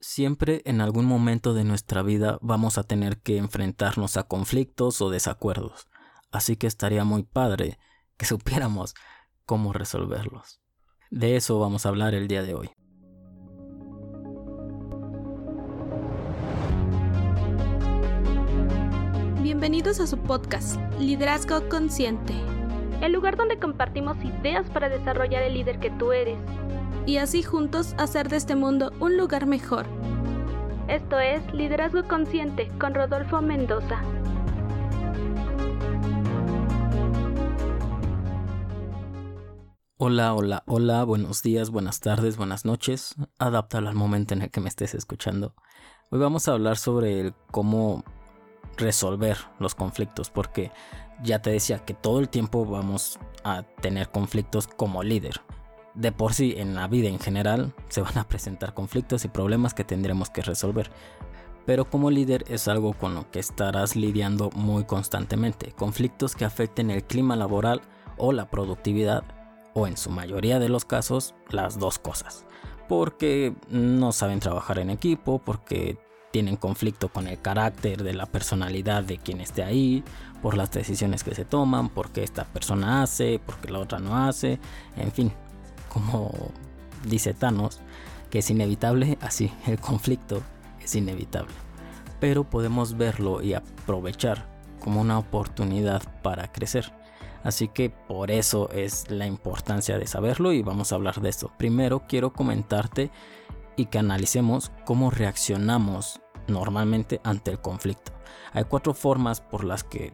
Siempre en algún momento de nuestra vida vamos a tener que enfrentarnos a conflictos o desacuerdos, así que estaría muy padre que supiéramos cómo resolverlos. De eso vamos a hablar el día de hoy. Bienvenidos a su podcast, Liderazgo Consciente, el lugar donde compartimos ideas para desarrollar el líder que tú eres y así juntos hacer de este mundo un lugar mejor. Esto es Liderazgo Consciente con Rodolfo Mendoza. Hola, hola, hola, buenos días, buenas tardes, buenas noches. Adáptalo al momento en el que me estés escuchando. Hoy vamos a hablar sobre cómo resolver los conflictos, porque ya te decía que todo el tiempo vamos a tener conflictos como líder de por sí en la vida en general se van a presentar conflictos y problemas que tendremos que resolver. Pero como líder es algo con lo que estarás lidiando muy constantemente. Conflictos que afecten el clima laboral o la productividad o en su mayoría de los casos las dos cosas. Porque no saben trabajar en equipo, porque tienen conflicto con el carácter de la personalidad de quien esté ahí, por las decisiones que se toman, porque esta persona hace, porque la otra no hace, en fin, como dice Thanos, que es inevitable, así el conflicto es inevitable. Pero podemos verlo y aprovechar como una oportunidad para crecer. Así que por eso es la importancia de saberlo y vamos a hablar de esto. Primero quiero comentarte y que analicemos cómo reaccionamos normalmente ante el conflicto. Hay cuatro formas por las que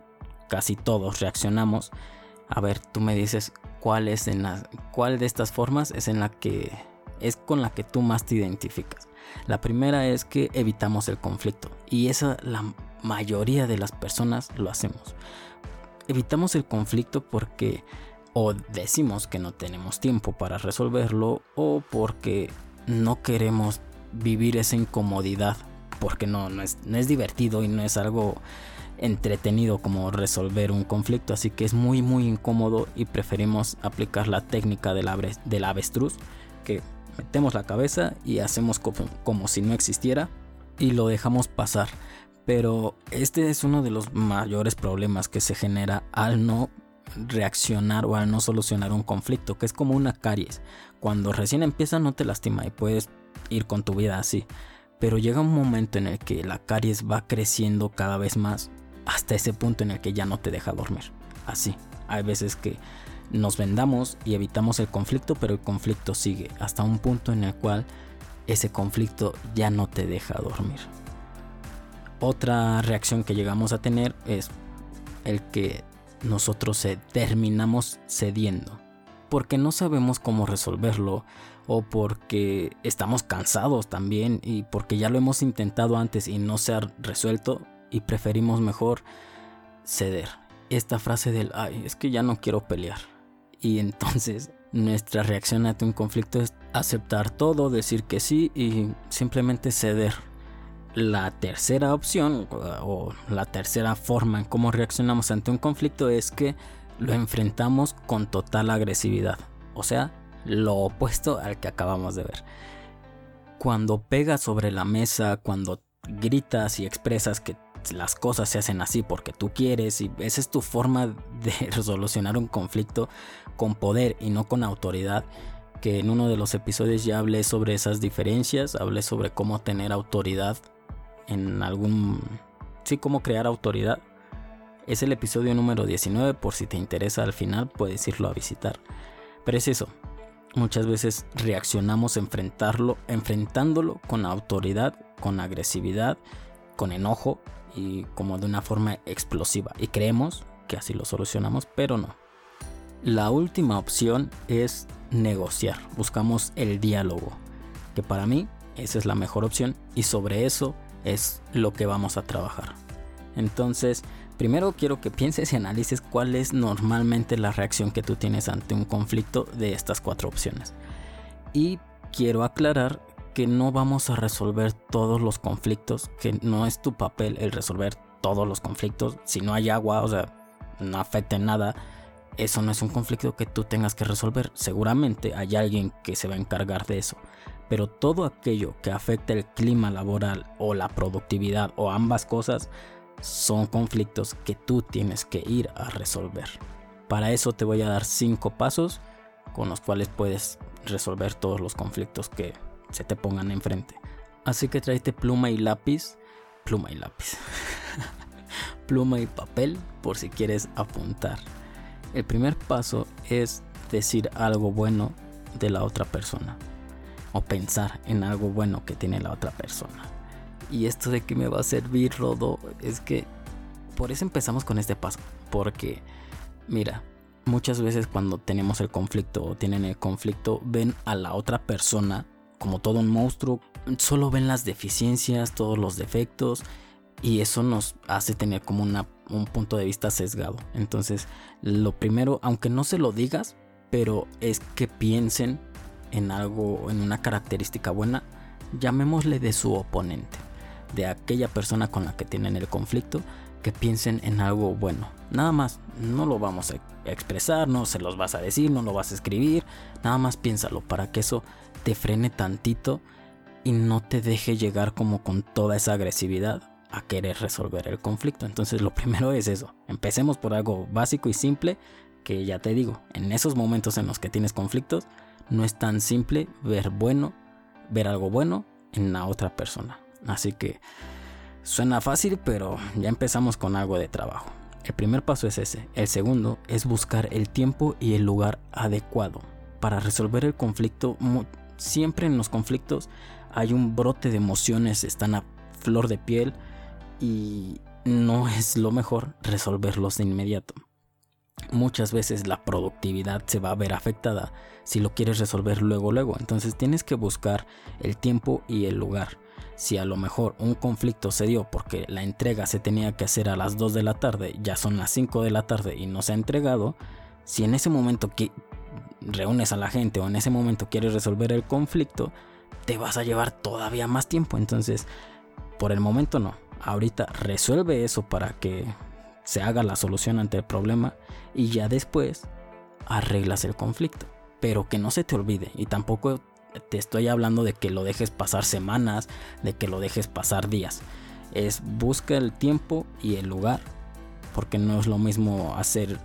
casi todos reaccionamos. A ver, tú me dices cuál es en la, cuál de estas formas es en la que es con la que tú más te identificas. La primera es que evitamos el conflicto y esa la mayoría de las personas lo hacemos. Evitamos el conflicto porque o decimos que no tenemos tiempo para resolverlo o porque no queremos vivir esa incomodidad porque no, no, es, no es divertido y no es algo entretenido como resolver un conflicto, así que es muy muy incómodo y preferimos aplicar la técnica del, del avestruz, que metemos la cabeza y hacemos como, como si no existiera y lo dejamos pasar. Pero este es uno de los mayores problemas que se genera al no reaccionar o al no solucionar un conflicto, que es como una caries. Cuando recién empieza no te lastima y puedes ir con tu vida así. Pero llega un momento en el que la caries va creciendo cada vez más hasta ese punto en el que ya no te deja dormir. Así, hay veces que nos vendamos y evitamos el conflicto, pero el conflicto sigue hasta un punto en el cual ese conflicto ya no te deja dormir. Otra reacción que llegamos a tener es el que nosotros se terminamos cediendo porque no sabemos cómo resolverlo o porque estamos cansados también y porque ya lo hemos intentado antes y no se ha resuelto, y preferimos mejor ceder. Esta frase del, ay, es que ya no quiero pelear. Y entonces nuestra reacción ante un conflicto es aceptar todo, decir que sí y simplemente ceder. La tercera opción o la tercera forma en cómo reaccionamos ante un conflicto es que lo enfrentamos con total agresividad. O sea, lo opuesto al que acabamos de ver. Cuando pegas sobre la mesa, cuando gritas y expresas que las cosas se hacen así porque tú quieres y esa es tu forma de resolucionar un conflicto con poder y no con autoridad. Que en uno de los episodios ya hablé sobre esas diferencias, hablé sobre cómo tener autoridad en algún... Sí, cómo crear autoridad. Es el episodio número 19, por si te interesa al final puedes irlo a visitar. Pero es eso, muchas veces reaccionamos enfrentarlo, enfrentándolo con autoridad, con agresividad, con enojo y como de una forma explosiva. Y creemos que así lo solucionamos, pero no. La última opción es negociar. Buscamos el diálogo, que para mí esa es la mejor opción y sobre eso es lo que vamos a trabajar. Entonces, primero quiero que pienses y analices cuál es normalmente la reacción que tú tienes ante un conflicto de estas cuatro opciones. Y quiero aclarar que no vamos a resolver todos los conflictos, que no es tu papel el resolver todos los conflictos. Si no hay agua, o sea, no afecta en nada, eso no es un conflicto que tú tengas que resolver. Seguramente hay alguien que se va a encargar de eso. pero todo aquello que afecta el clima laboral o la productividad o ambas cosas son conflictos que tú tienes que ir a resolver. Para eso te voy a dar cinco pasos con los cuales puedes resolver todos los conflictos que se te pongan enfrente. Así que tráete pluma y lápiz, pluma y lápiz, pluma y papel por si quieres apuntar. El primer paso es decir algo bueno de la otra persona o pensar en algo bueno que tiene la otra persona. Y esto de que me va a servir, Rodo, es que por eso empezamos con este paso. Porque, mira, muchas veces cuando tenemos el conflicto o tienen el conflicto, ven a la otra persona como todo un monstruo, solo ven las deficiencias, todos los defectos y eso nos hace tener como una, un punto de vista sesgado. Entonces, lo primero, aunque no se lo digas, pero es que piensen en algo, en una característica buena, llamémosle de su oponente, de aquella persona con la que tienen el conflicto, que piensen en algo bueno. Nada más, no lo vamos a expresar, no se los vas a decir, no lo vas a escribir, nada más piénsalo para que eso te frene tantito y no te deje llegar como con toda esa agresividad a querer resolver el conflicto. Entonces lo primero es eso, empecemos por algo básico y simple que ya te digo, en esos momentos en los que tienes conflictos, no es tan simple ver bueno, ver algo bueno en la otra persona. Así que Suena fácil, pero ya empezamos con algo de trabajo. El primer paso es ese. El segundo es buscar el tiempo y el lugar adecuado. Para resolver el conflicto, siempre en los conflictos hay un brote de emociones, están a flor de piel y no es lo mejor resolverlos de inmediato. Muchas veces la productividad se va a ver afectada si lo quieres resolver luego luego, entonces tienes que buscar el tiempo y el lugar si a lo mejor un conflicto se dio porque la entrega se tenía que hacer a las 2 de la tarde, ya son las 5 de la tarde y no se ha entregado, si en ese momento que reúnes a la gente o en ese momento quieres resolver el conflicto, te vas a llevar todavía más tiempo. Entonces, por el momento no. Ahorita resuelve eso para que se haga la solución ante el problema y ya después arreglas el conflicto. Pero que no se te olvide y tampoco te estoy hablando de que lo dejes pasar semanas, de que lo dejes pasar días. Es busca el tiempo y el lugar, porque no es lo mismo hacer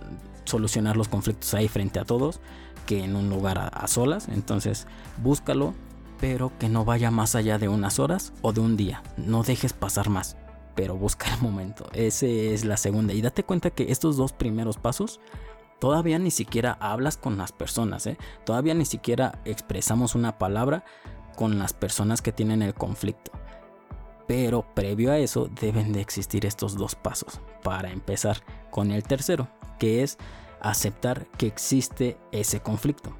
solucionar los conflictos ahí frente a todos que en un lugar a, solas. Entonces, búscalo, pero que no vaya más allá de unas horas o de un día. No dejes pasar más, pero busca el momento. Esa es la segunda. Y date cuenta que estos dos primeros pasos Todavía ni siquiera hablas con las personas, ¿eh? Todavía ni siquiera expresamos una palabra con las personas que tienen el conflicto. Pero previo a eso deben de existir estos dos pasos para empezar con el tercero, que es aceptar que existe ese conflicto.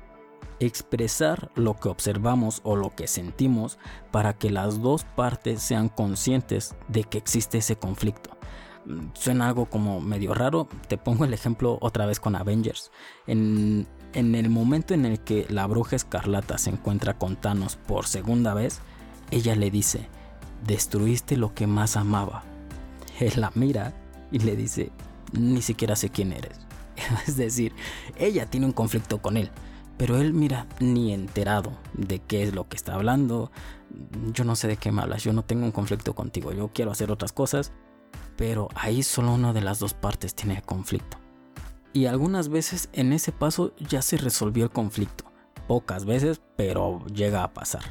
Expresar lo que observamos o lo que sentimos para que las dos partes sean conscientes de que existe ese conflicto suena algo como medio raro. Te pongo el ejemplo otra vez con Avengers. En, el momento en el que la bruja escarlata se encuentra con Thanos por segunda vez, ella le dice, destruiste lo que más amaba. Él la mira y le dice, ni siquiera sé quién eres. es decir, ella tiene un conflicto con él. Pero él, mira, ni enterado de qué es lo que está hablando. Yo no sé de qué me hablas, yo no tengo un conflicto contigo, yo quiero hacer otras cosas pero ahí solo una de las dos partes tiene conflicto. Y algunas veces en ese paso ya se resolvió el conflicto. Pocas veces, pero llega a pasar.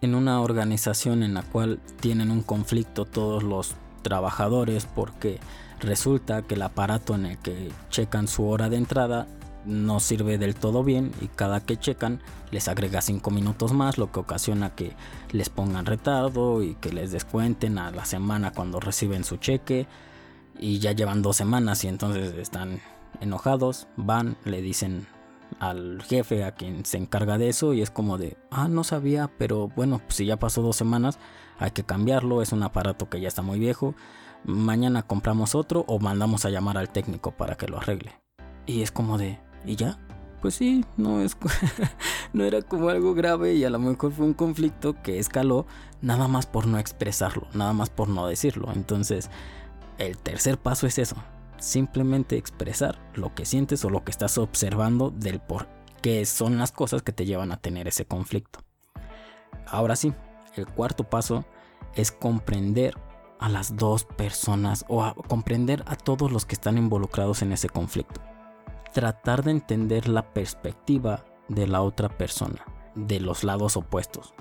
En una organización en la cual tienen un conflicto todos los trabajadores porque resulta que el aparato en el que checan su hora de entrada no sirve del todo bien y cada que checan les agrega 5 minutos más, lo que ocasiona que les pongan retardo y que les descuenten a la semana cuando reciben su cheque y ya llevan dos semanas y entonces están enojados, van, le dicen al jefe a quien se encarga de eso y es como de, ah, no sabía, pero bueno, pues si ya pasó dos semanas hay que cambiarlo, es un aparato que ya está muy viejo, mañana compramos otro o mandamos a llamar al técnico para que lo arregle. Y es como de, ¿Y ya? Pues sí, no, es, no era como algo grave y a lo mejor fue un conflicto que escaló nada más por no expresarlo, nada más por no decirlo. Entonces, el tercer paso es eso, simplemente expresar lo que sientes o lo que estás observando del por qué son las cosas que te llevan a tener ese conflicto. ahora sí, el cuarto paso es comprender a las dos personas o a comprender a todos los que están involucrados en ese conflicto. Tratar de entender la perspectiva de la otra persona, de los lados opuestos.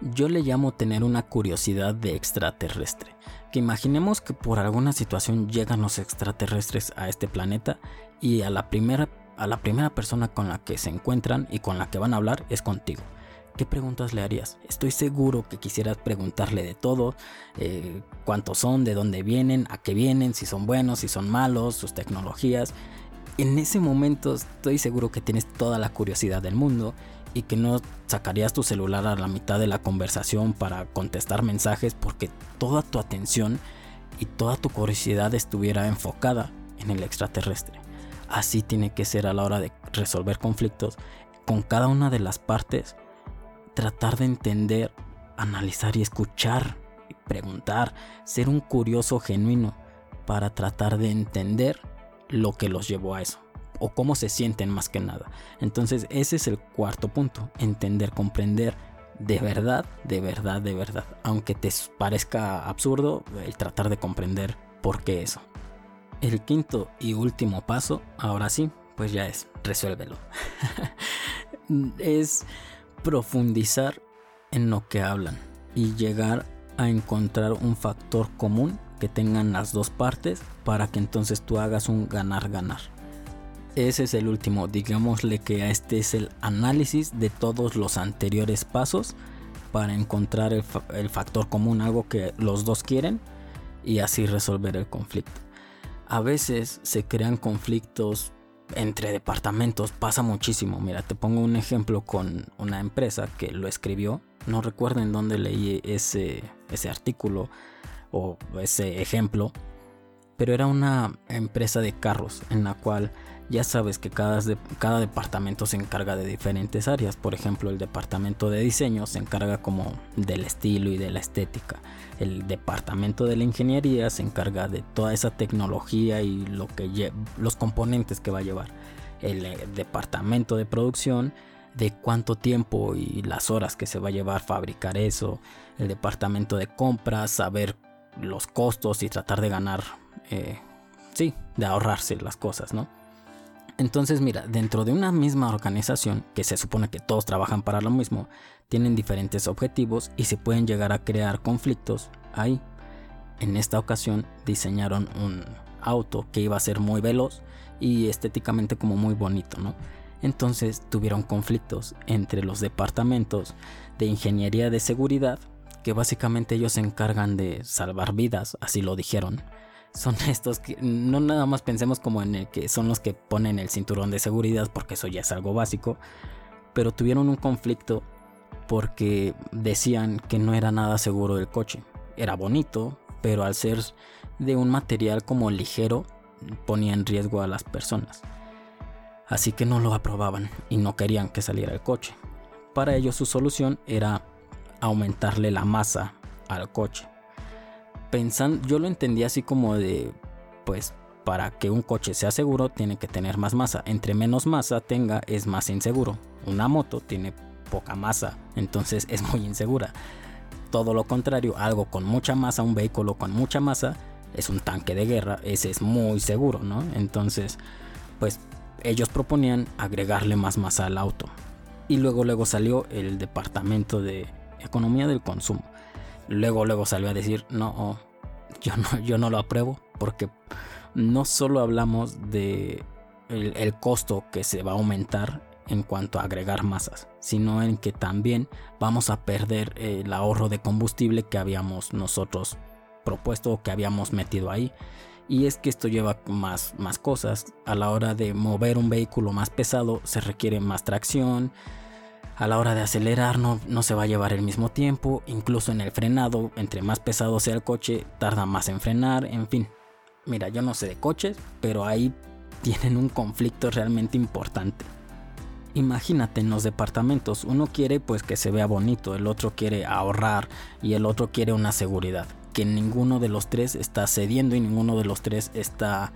Yo le llamo tener una curiosidad de extraterrestre. Que imaginemos que por alguna situación llegan los extraterrestres a este planeta y a la primera a la primera persona con la que se encuentran y con la que van a hablar es contigo. ¿Qué preguntas le harías? Estoy seguro que quisieras preguntarle de todo, eh, cuántos son, de dónde vienen, a qué vienen, si son buenos, si son malos, sus tecnologías. En ese momento estoy seguro que tienes toda la curiosidad del mundo y que no sacarías tu celular a la mitad de la conversación para contestar mensajes porque toda tu atención y toda tu curiosidad estuviera enfocada en el extraterrestre. Así tiene que ser a la hora de resolver conflictos con cada una de las partes tratar de entender, analizar y escuchar, preguntar, ser un curioso genuino para tratar de entender lo que los llevó a eso o cómo se sienten más que nada. Entonces ese es el cuarto punto, entender, comprender de verdad, de verdad, de verdad. Aunque te parezca absurdo el tratar de comprender por qué eso. El quinto y último paso, ahora sí, pues ya es, resuélvelo. es profundizar en lo que hablan y llegar a encontrar un factor común que tengan las dos partes para que entonces tú hagas un ganar-ganar. Ese es el último, digámosle que este es el análisis de todos los anteriores pasos para encontrar el, el factor común, algo que los dos quieren y así resolver el conflicto. A veces se crean conflictos entre departamentos pasa muchísimo. Mira, te pongo un ejemplo con una empresa que lo escribió. No recuerdo en dónde leí ese, ese artículo ese ejemplo. Pero era una empresa de carros en la cual ya sabes que cada, cada departamento se encarga de diferentes áreas. Por ejemplo, el departamento de diseño se encarga como del estilo y de la estética. El departamento de la ingeniería se encarga de toda esa tecnología y lo que los componentes que va a llevar. El eh, departamento de producción de cuánto tiempo y las horas que se va a llevar fabricar eso. El departamento de compras, saber los costos y tratar de ganar, eh, sí, de ahorrarse las cosas, ¿no? Entonces, mira, dentro de una misma organización, que se supone que todos trabajan para lo mismo, tienen diferentes objetivos y se pueden llegar a crear conflictos ahí. En esta ocasión diseñaron un auto que iba a ser muy veloz y estéticamente como muy bonito, ¿no? Entonces tuvieron conflictos entre los departamentos de ingeniería de seguridad, que básicamente ellos se encargan de salvar vidas, así lo dijeron, son estos que no nada más pensemos como en el que son los que ponen el cinturón de seguridad porque eso ya es algo básico, pero tuvieron un conflicto porque decían que no era nada seguro el coche. Era bonito, pero al ser de un material como ligero ponía en riesgo a las personas. Así que no lo aprobaban y no querían que saliera el coche. Para ellos su solución era aumentarle la masa al coche pensando, yo lo entendí así como de, pues, para que un coche sea seguro tiene que tener más masa. Entre menos masa tenga es más inseguro. Una moto tiene poca masa, entonces es muy insegura. Todo lo contrario, algo con mucha masa, un vehículo con mucha masa, es un tanque de guerra, ese es muy seguro, ¿no? Entonces, pues ellos proponían agregarle más masa al auto. Y luego luego salió el departamento de economía del consumo luego, luego salió a decir, no, yo no, yo no lo apruebo, porque no solo hablamos de el, costo que se va a aumentar en cuanto a agregar masas, sino en que también vamos a perder el ahorro de combustible que habíamos nosotros propuesto o que habíamos metido ahí. Y es que esto lleva más, más cosas. A la hora de mover un vehículo más pesado se requiere más tracción, a la hora de acelerar no, no, se va a llevar el mismo tiempo, incluso en el frenado, entre más pesado sea el coche, tarda más en frenar, en fin. Mira, yo no sé de coches, pero ahí tienen un conflicto realmente importante. Imagínate en los departamentos, uno quiere pues que se vea bonito, el otro quiere ahorrar y el otro quiere una seguridad, que ninguno de los tres está cediendo y ninguno de los tres está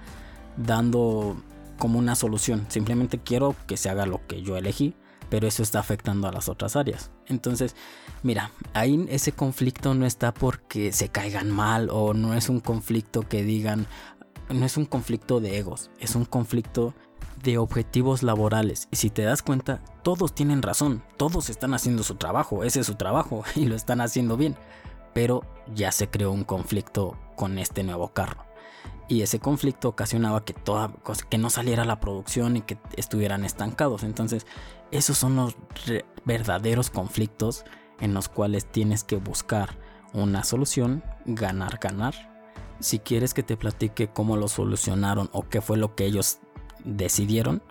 dando como una solución, simplemente quiero que se haga lo que yo elegí pero eso está afectando a las otras áreas. Entonces, mira, ahí ese conflicto no está porque se caigan mal o no es un conflicto que digan, no es un conflicto de egos, es un conflicto de objetivos laborales. Y si te das cuenta, todos tienen razón, todos están haciendo su trabajo, ese es su trabajo y lo están haciendo bien. Pero ya se creó un conflicto con este nuevo carro. Y ese conflicto ocasionaba que, que no saliera la producción y que estuvieran estancados. Entonces, esos son los verdaderos conflictos en los cuales tienes que buscar una solución, ganar, ganar. Si quieres que te platique cómo lo solucionaron o qué fue lo que ellos decidieron,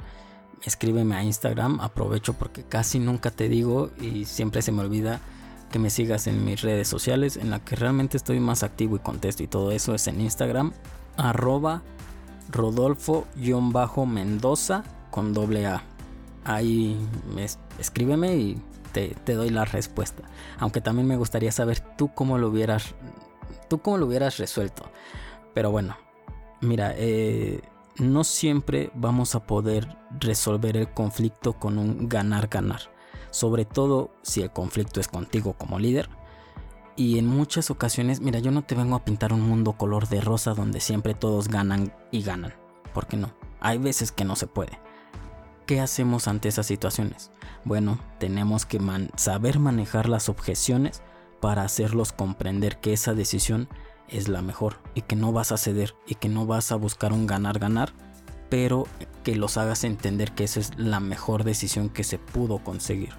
escríbeme a Instagram. Aprovecho porque casi nunca te digo y siempre se me olvida que me sigas en mis redes sociales en la que realmente estoy más activo y contesto y todo eso es en Instagram arroba rodolfo-mendoza con doble A. Ahí escríbeme y te, te, doy la respuesta. Aunque también me gustaría saber tú cómo lo hubieras, tú cómo lo hubieras resuelto. Pero bueno, mira, eh, no siempre vamos a poder resolver el conflicto con un ganar-ganar. Sobre todo si el conflicto es contigo como líder y en muchas ocasiones, mira, yo no te vengo a pintar un mundo color de rosa donde siempre todos ganan y ganan. ¿Por qué no? Hay veces que no se puede. ¿Qué hacemos ante esas situaciones? Bueno, tenemos que saber manejar las objeciones para hacerlos comprender que esa decisión es la mejor y que no vas a ceder y que no vas a buscar un ganar-ganar, pero que los hagas entender que esa es la mejor decisión que se pudo conseguir.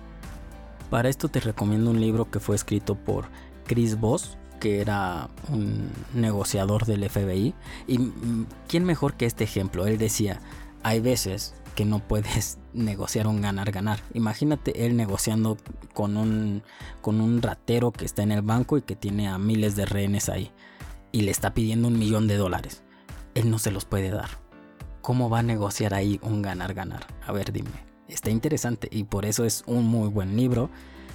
Para esto te recomiendo un libro que fue escrito por Chris Voss, que era un negociador del FBI. Y mm, quién mejor que este ejemplo. Él decía, hay veces que no puedes negociar un ganar-ganar. Imagínate él negociando con un, con un ratero que está en el banco y que tiene a miles de rehenes ahí. Y le está pidiendo un millón de dólares. Él no se los puede dar. ¿Cómo va a negociar ahí un ganar-ganar? A ver, dime. Está interesante y por eso es un muy buen libro.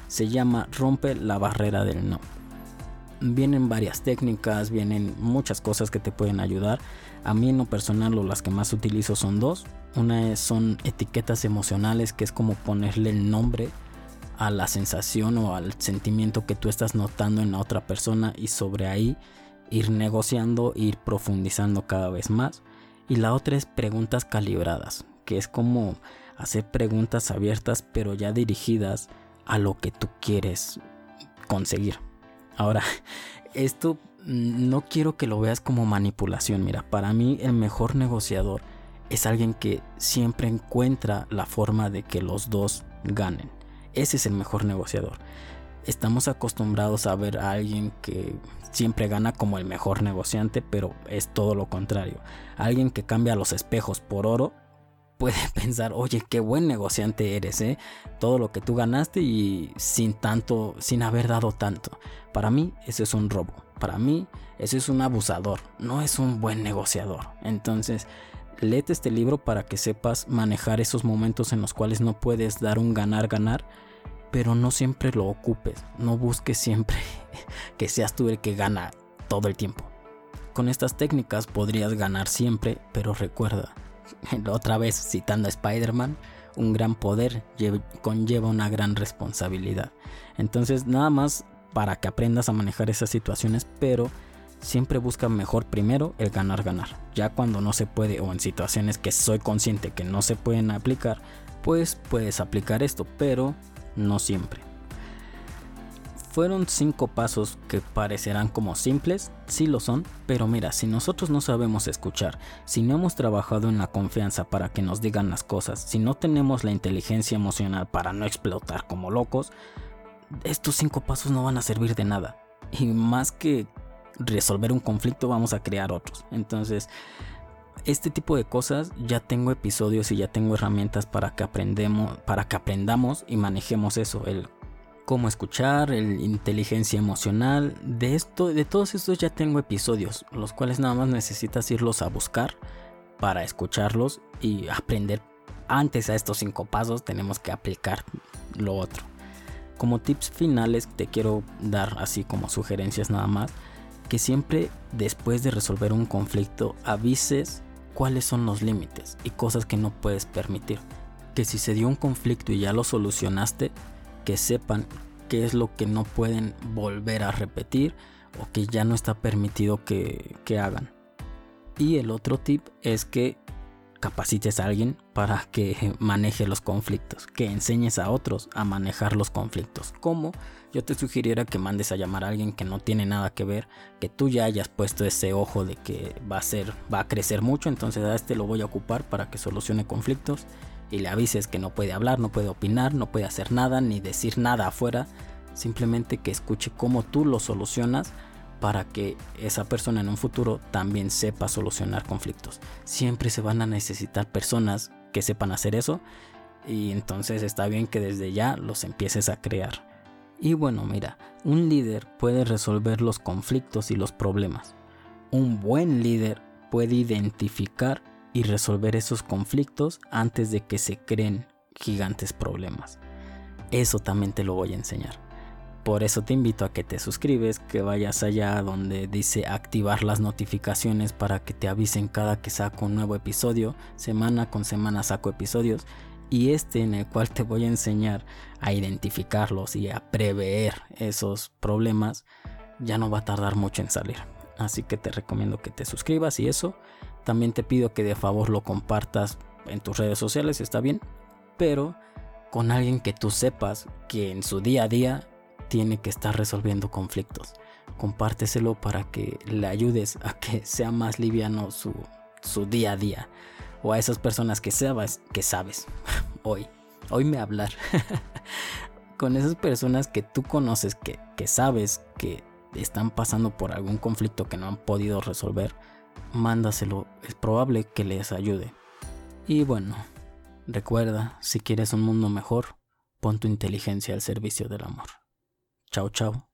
Se llama Rompe la barrera del no vienen varias técnicas, vienen muchas cosas que te pueden ayudar. A mí en lo personal las que más utilizo son dos. Una son etiquetas emocionales, que es como ponerle el nombre a la sensación o al sentimiento que tú estás notando en la otra persona y sobre ahí ir negociando, ir profundizando cada vez más. Y la otra es preguntas calibradas, que es como hacer preguntas abiertas pero ya dirigidas a lo que tú quieres conseguir. Ahora, esto no quiero que lo veas como manipulación. Mira, para mí el mejor negociador es alguien que siempre encuentra la forma de que los dos ganen. Ese es el mejor negociador. Estamos acostumbrados a ver a alguien que siempre gana como el mejor negociante, pero es todo lo contrario. Alguien que cambia los espejos por oro puede pensar, oye, qué buen negociante eres, ¿eh? Todo lo que tú ganaste y sin tanto, sin haber dado tanto. Para mí, eso es un robo. Para mí, eso es un abusador. No es un buen negociador. Entonces, léete este libro para que sepas manejar esos momentos en los cuales no puedes dar un ganar-ganar, pero no siempre lo ocupes. No busques siempre que seas tú el que gana todo el tiempo. Con estas técnicas podrías ganar siempre, pero recuerda, otra vez citando a Spider-Man, un gran poder conlleva una gran responsabilidad. Entonces, nada más para que aprendas a manejar esas situaciones, pero siempre busca mejor primero el ganar ganar. Ya cuando no se puede o en situaciones que soy consciente que no se pueden aplicar, pues puedes aplicar esto, pero no siempre. Fueron cinco pasos que parecerán como simples, sí lo son, pero mira, si nosotros no sabemos escuchar, si no hemos trabajado en la confianza para que nos digan las cosas, si no tenemos la inteligencia emocional para no explotar como locos, estos cinco pasos no van a servir de nada. Y más que resolver un conflicto, vamos a crear otros. Entonces, este tipo de cosas ya tengo episodios y ya tengo herramientas para que aprendemos, para que aprendamos y manejemos eso, el cómo escuchar, el inteligencia emocional. De esto, de todos estos ya tengo episodios, los cuales nada más necesitas irlos a buscar para escucharlos y aprender. Antes a estos cinco pasos tenemos que aplicar lo otro. Como tips finales te quiero dar así como sugerencias nada más que siempre después de resolver un conflicto avises cuáles son los límites y cosas que no puedes permitir que si se dio un conflicto y ya lo solucionaste, que sepan qué es lo que no pueden volver a repetir o que ya no está permitido que, hagan. Y el otro tip es que capacites a alguien para que maneje los conflictos, que enseñes a otros a manejar los conflictos. Como yo te sugiriera que mandes a llamar a alguien que no tiene nada que ver, que tú ya hayas puesto ese ojo de que va a ser, va a crecer mucho, entonces a este lo voy a ocupar para que solucione conflictos y le avises que no puede hablar, no puede opinar, no puede hacer nada ni decir nada afuera, simplemente que escuche cómo tú lo solucionas para que esa persona en un futuro también sepa solucionar conflictos. Siempre se van a necesitar personas que sepan hacer eso y entonces está bien que desde ya los empieces a crear. Y bueno, mira, un líder puede resolver los conflictos y los problemas. Un buen líder puede identificar y resolver esos conflictos antes de que se creen gigantes problemas. Eso también te lo voy a enseñar. Por eso te invito a que te suscribes, que vayas allá donde dice activar las notificaciones para que te avisen cada que saco un nuevo episodio. Semana con semana saco episodios. Y este en el cual te voy a enseñar a identificarlos y a prever esos problemas, ya no va a tardar mucho en salir. Así que te recomiendo que te suscribas y eso. También te pido que de favor lo compartas en tus redes sociales, está bien. Pero con alguien que tú sepas que en su día a día tiene que estar resolviendo conflictos. Compárteselo para que le ayudes a que sea más liviano su, su día a día. O a esas personas que sabes, que sabes, hoy, hoy me hablar. Con esas personas que tú conoces, que, que sabes que están pasando por algún conflicto que no han podido resolver, mándaselo, es probable que les ayude. Y bueno, recuerda, si quieres un mundo mejor, pon tu inteligencia al servicio del amor. Chao, chao.